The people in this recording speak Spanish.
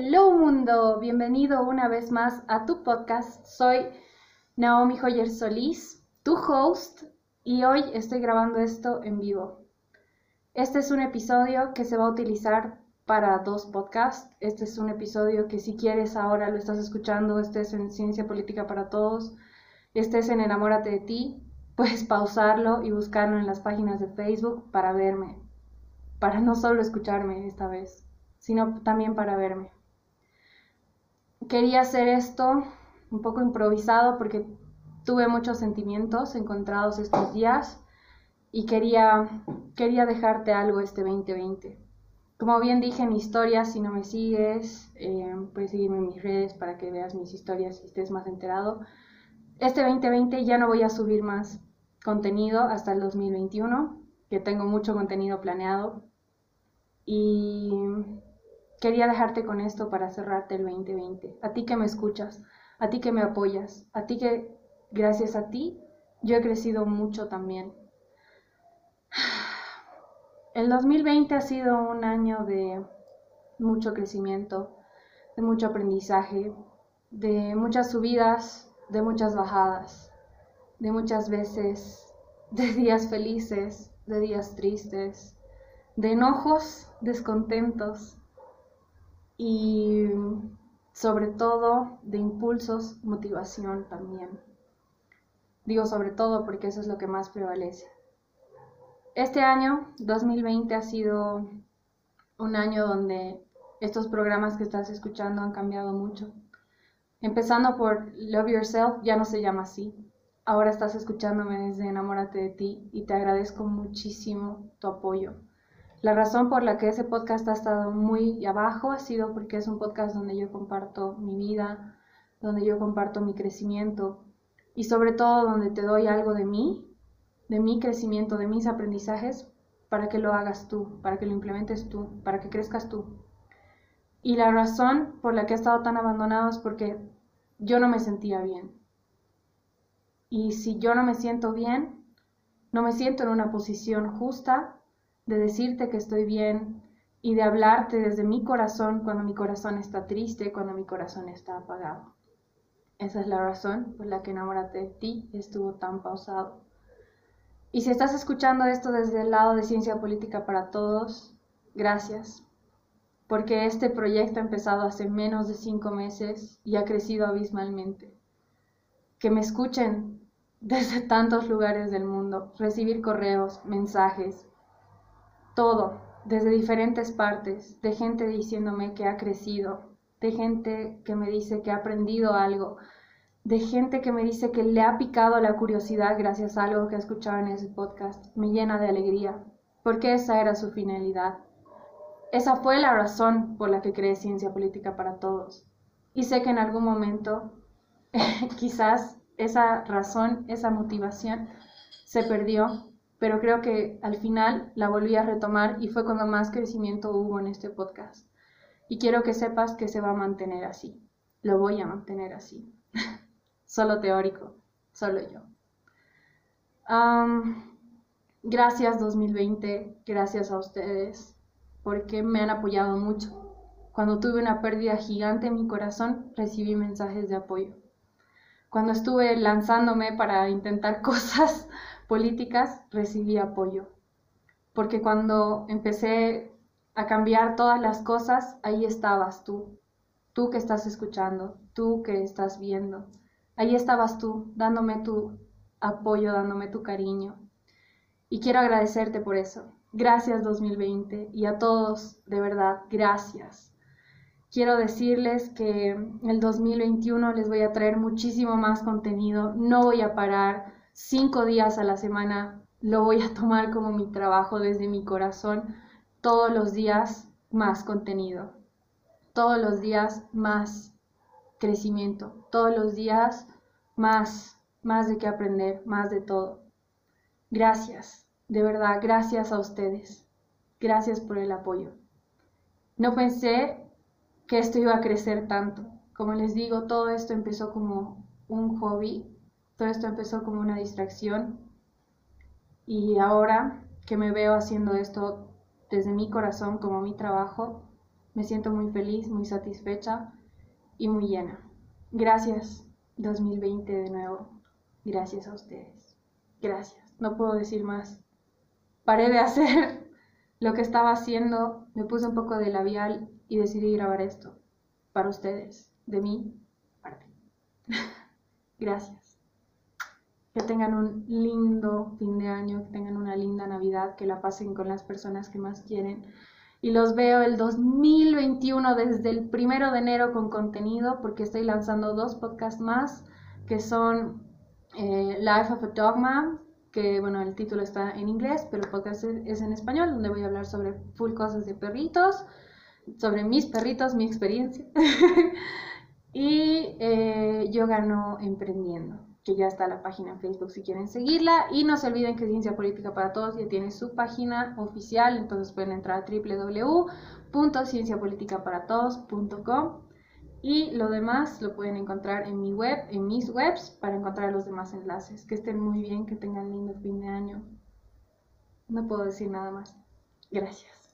Hello mundo, bienvenido una vez más a tu podcast. Soy Naomi Joyer Solís, tu host, y hoy estoy grabando esto en vivo. Este es un episodio que se va a utilizar para dos podcasts. Este es un episodio que si quieres ahora lo estás escuchando, estés en Ciencia Política para Todos, estés en Enamórate de ti, puedes pausarlo y buscarlo en las páginas de Facebook para verme, para no solo escucharme esta vez, sino también para verme quería hacer esto un poco improvisado porque tuve muchos sentimientos encontrados estos días y quería, quería dejarte algo este 2020. Como bien dije en mi historia, si no me sigues, eh, puedes seguirme en mis redes para que veas mis historias y estés más enterado. Este 2020 ya no voy a subir más contenido hasta el 2021, que tengo mucho contenido planeado. Y Quería dejarte con esto para cerrarte el 2020. A ti que me escuchas, a ti que me apoyas, a ti que gracias a ti yo he crecido mucho también. El 2020 ha sido un año de mucho crecimiento, de mucho aprendizaje, de muchas subidas, de muchas bajadas, de muchas veces, de días felices, de días tristes, de enojos, descontentos, y sobre todo de impulsos, motivación también. Digo sobre todo porque eso es lo que más prevalece. Este año, 2020, ha sido un año donde estos programas que estás escuchando han cambiado mucho. Empezando por Love Yourself, ya no se llama así. Ahora estás escuchándome desde Enamórate de ti y te agradezco muchísimo tu apoyo. La razón por la que ese podcast ha estado muy abajo ha sido porque es un podcast donde yo comparto mi vida, donde yo comparto mi crecimiento y sobre todo donde te doy algo de mí, de mi crecimiento, de mis aprendizajes, para que lo hagas tú, para que lo implementes tú, para que crezcas tú. Y la razón por la que he estado tan abandonado es porque yo no me sentía bien. Y si yo no me siento bien, no me siento en una posición justa de decirte que estoy bien y de hablarte desde mi corazón cuando mi corazón está triste, cuando mi corazón está apagado. Esa es la razón por la que enamorarte de ti estuvo tan pausado. Y si estás escuchando esto desde el lado de ciencia política para todos, gracias, porque este proyecto ha empezado hace menos de cinco meses y ha crecido abismalmente. Que me escuchen desde tantos lugares del mundo, recibir correos, mensajes, todo, desde diferentes partes, de gente diciéndome que ha crecido, de gente que me dice que ha aprendido algo, de gente que me dice que le ha picado la curiosidad gracias a algo que ha escuchado en ese podcast, me llena de alegría, porque esa era su finalidad. Esa fue la razón por la que creé Ciencia Política para Todos. Y sé que en algún momento, quizás esa razón, esa motivación se perdió pero creo que al final la volví a retomar y fue cuando más crecimiento hubo en este podcast. Y quiero que sepas que se va a mantener así. Lo voy a mantener así. solo teórico, solo yo. gracias 2020, gracias a ustedes, porque me han apoyado mucho. Cuando tuve una pérdida gigante en mi corazón, recibí mensajes de apoyo. Cuando estuve lanzándome para intentar cosas políticas recibí apoyo. Porque cuando empecé a cambiar todas las cosas, ahí estabas tú, tú que estás escuchando, tú que estás viendo. Ahí estabas tú, dándome tu apoyo, dándome tu cariño. Y quiero agradecerte por eso. Gracias 2020 y a todos, de verdad, gracias. Quiero decirles que el 2021 les voy a traer muchísimo más contenido, no voy a parar cinco días a la semana lo voy a tomar como mi trabajo desde mi corazón, todos los días más contenido, todos los días más crecimiento, todos los días más, más de qué aprender, más de todo. Gracias, de verdad, gracias a ustedes. Gracias por el apoyo. No pensé que esto iba a crecer tanto. Como les digo, todo esto empezó como un hobby todo esto empezó como una distracción y ahora que me veo haciendo esto desde mi corazón como mi trabajo, Me siento muy feliz, muy satisfecha y muy llena. Gracias 2020 de nuevo. Gracias a ustedes. Gracias. No puedo decir más. Paré de hacer lo que estaba haciendo, me puse un poco de labial y decidí grabar esto para ustedes, de mí, para ti. Gracias. Que tengan un lindo fin de año, que tengan una linda Navidad, que la pasen con las personas que más quieren. Y los veo el 2021 desde el primero de enero con contenido, porque estoy lanzando dos podcasts más, que son eh, Life of a Dogma, que bueno, el título está en inglés, pero el podcast es, en español, donde voy a hablar sobre full cosas de perritos, sobre mis perritos, mi experiencia. y eh, yo gano emprendiendo, que ya está la página en Facebook si quieren seguirla. Y no se olviden que Ciencia Política para Todos ya tiene su página oficial, entonces pueden entrar a www.cienciapoliticaparatodos.com y lo demás lo pueden encontrar en mi web, en mis webs, para encontrar los demás enlaces. Que estén muy bien, que tengan lindo fin de año. No puedo decir nada más. Gracias.